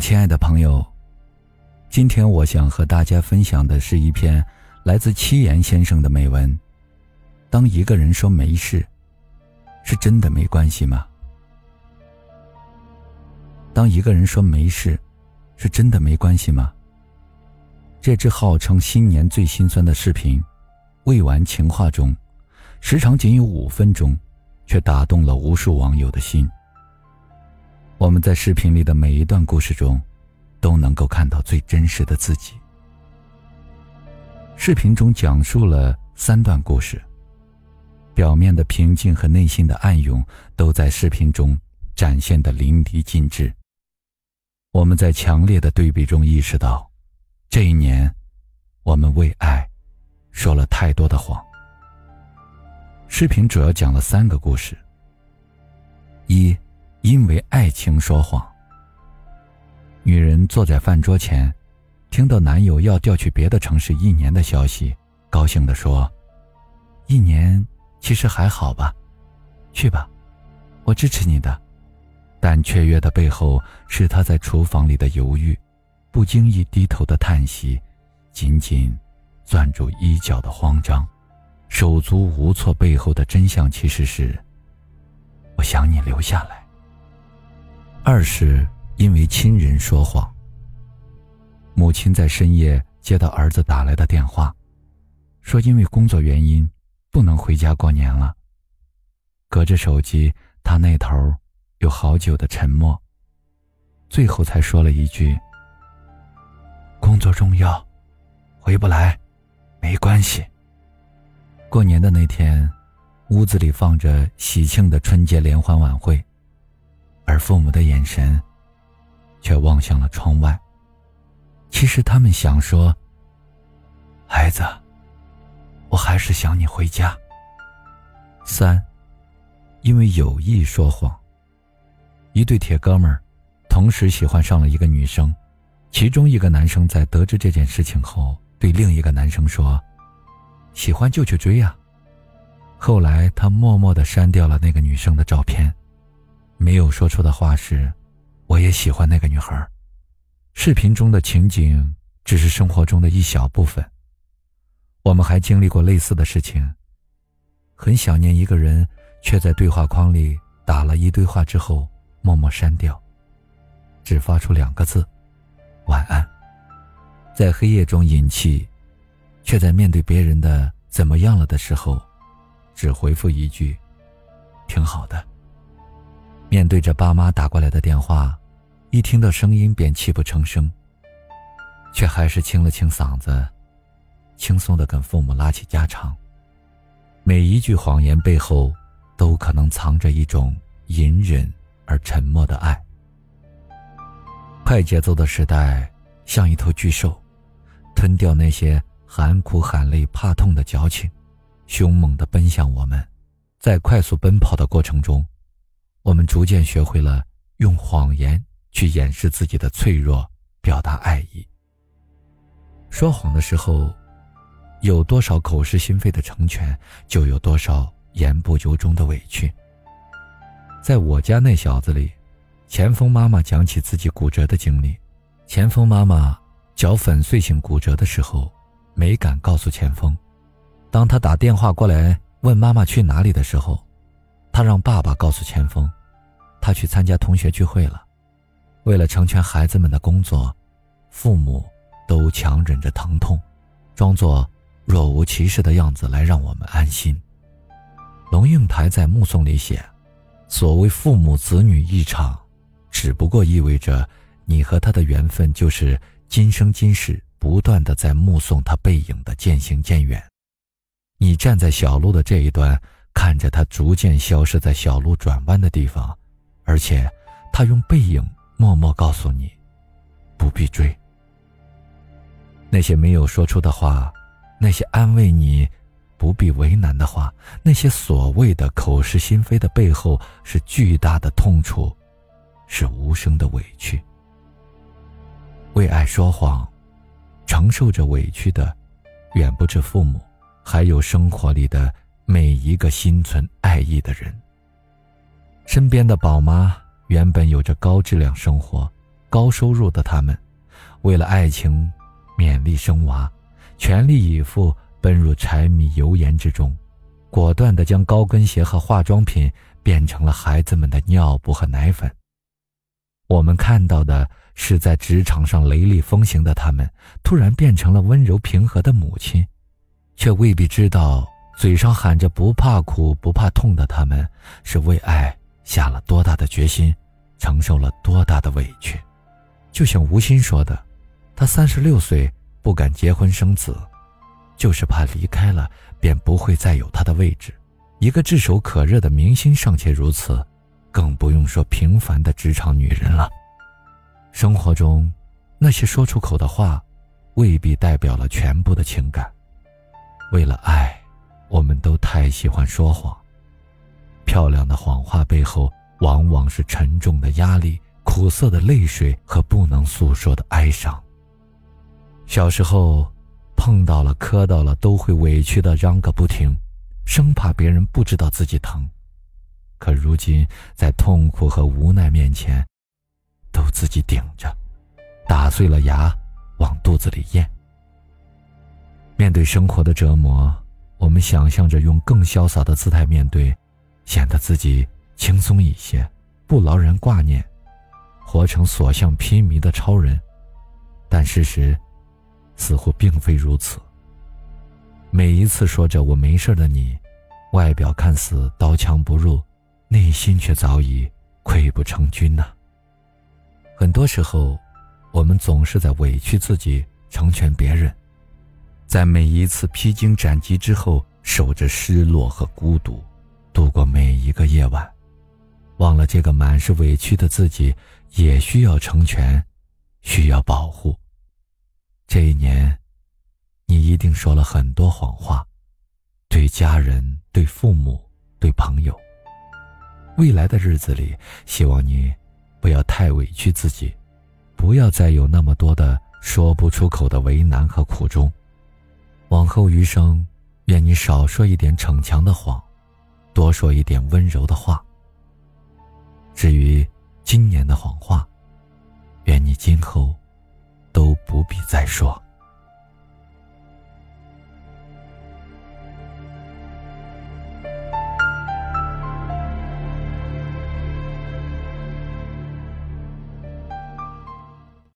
亲爱的朋友，今天我想和大家分享的是一篇来自七言先生的美文。当一个人说没事，是真的没关系吗？当一个人说没事，是真的没关系吗？这支号称新年最心酸的视频，未完情话中，时长仅有五分钟，却打动了无数网友的心。我们在视频里的每一段故事中，都能够看到最真实的自己。视频中讲述了三段故事，表面的平静和内心的暗涌都在视频中展现的淋漓尽致。我们在强烈的对比中意识到，这一年，我们为爱说了太多的谎。视频主要讲了三个故事。一。因为爱情说谎。女人坐在饭桌前，听到男友要调去别的城市一年的消息，高兴地说：“一年其实还好吧，去吧，我支持你的。”但雀跃的背后是他在厨房里的犹豫，不经意低头的叹息，紧紧攥住衣角的慌张，手足无措背后的真相其实是：我想你留下来。二是因为亲人说谎。母亲在深夜接到儿子打来的电话，说因为工作原因不能回家过年了。隔着手机，他那头有好久的沉默，最后才说了一句：“工作重要，回不来，没关系。”过年的那天，屋子里放着喜庆的春节联欢晚会。而父母的眼神，却望向了窗外。其实他们想说：“孩子，我还是想你回家。”三，因为有意说谎。一对铁哥们儿，同时喜欢上了一个女生，其中一个男生在得知这件事情后，对另一个男生说：“喜欢就去追呀。”后来他默默的删掉了那个女生的照片。没有说出的话是：“我也喜欢那个女孩。”视频中的情景只是生活中的一小部分。我们还经历过类似的事情。很想念一个人，却在对话框里打了一堆话之后默默删掉，只发出两个字：“晚安。”在黑夜中饮气，却在面对别人的“怎么样了”的时候，只回复一句：“挺好的。”面对着爸妈打过来的电话，一听到声音便泣不成声。却还是清了清嗓子，轻松的跟父母拉起家常。每一句谎言背后，都可能藏着一种隐忍而沉默的爱。快节奏的时代，像一头巨兽，吞掉那些含苦含泪怕痛的矫情，凶猛的奔向我们。在快速奔跑的过程中。我们逐渐学会了用谎言去掩饰自己的脆弱，表达爱意。说谎的时候，有多少口是心非的成全，就有多少言不由衷的委屈。在我家那小子里，钱锋妈妈讲起自己骨折的经历。钱锋妈妈脚粉碎性骨折的时候，没敢告诉钱锋。当他打电话过来问妈妈去哪里的时候。他让爸爸告诉钱枫，他去参加同学聚会了。为了成全孩子们的工作，父母都强忍着疼痛，装作若无其事的样子来让我们安心。龙应台在《目送》里写：“所谓父母子女一场，只不过意味着你和他的缘分就是今生今世不断的在目送他背影的渐行渐远。你站在小路的这一端。”看着他逐渐消失在小路转弯的地方，而且，他用背影默默告诉你，不必追。那些没有说出的话，那些安慰你不必为难的话，那些所谓的口是心非的背后，是巨大的痛楚，是无声的委屈。为爱说谎，承受着委屈的，远不止父母，还有生活里的。每一个心存爱意的人，身边的宝妈原本有着高质量生活，高收入的他们，为了爱情，勉力生娃，全力以赴奔入柴米油盐之中，果断地将高跟鞋和化妆品变成了孩子们的尿布和奶粉。我们看到的是，在职场上雷厉风行的他们，突然变成了温柔平和的母亲，却未必知道，嘴上喊着不怕苦不怕痛的他们，是为爱下了多大的决心，承受了多大的委屈。就像吴昕说的，他三十六岁不敢结婚生子，就是怕离开了便不会再有他的位置。一个炙手可热的明星尚且如此。更不用说平凡的职场女人了。生活中，那些说出口的话，未必代表了全部的情感。为了爱，我们都太喜欢说谎。漂亮的谎话背后，往往是沉重的压力、苦涩的泪水和不能诉说的哀伤。小时候，碰到了、磕到了，都会委屈的嚷个不停，生怕别人不知道自己疼。可如今，在痛苦和无奈面前，都自己顶着，打碎了牙往肚子里咽。面对生活的折磨，我们想象着用更潇洒的姿态面对，显得自己轻松一些，不劳人挂念，活成所向披靡的超人。但事实似乎并非如此。每一次说着“我没事”的你，外表看似刀枪不入。内心却早已溃不成军呐。很多时候，我们总是在委屈自己，成全别人，在每一次披荆斩棘之后，守着失落和孤独，度过每一个夜晚，忘了这个满是委屈的自己也需要成全，需要保护。这一年，你一定说了很多谎话，对家人、对父母、对朋友。未来的日子里，希望你不要太委屈自己，不要再有那么多的说不出口的为难和苦衷。往后余生，愿你少说一点逞强的谎，多说一点温柔的话。至于今年的谎话，愿你今后都不必再说。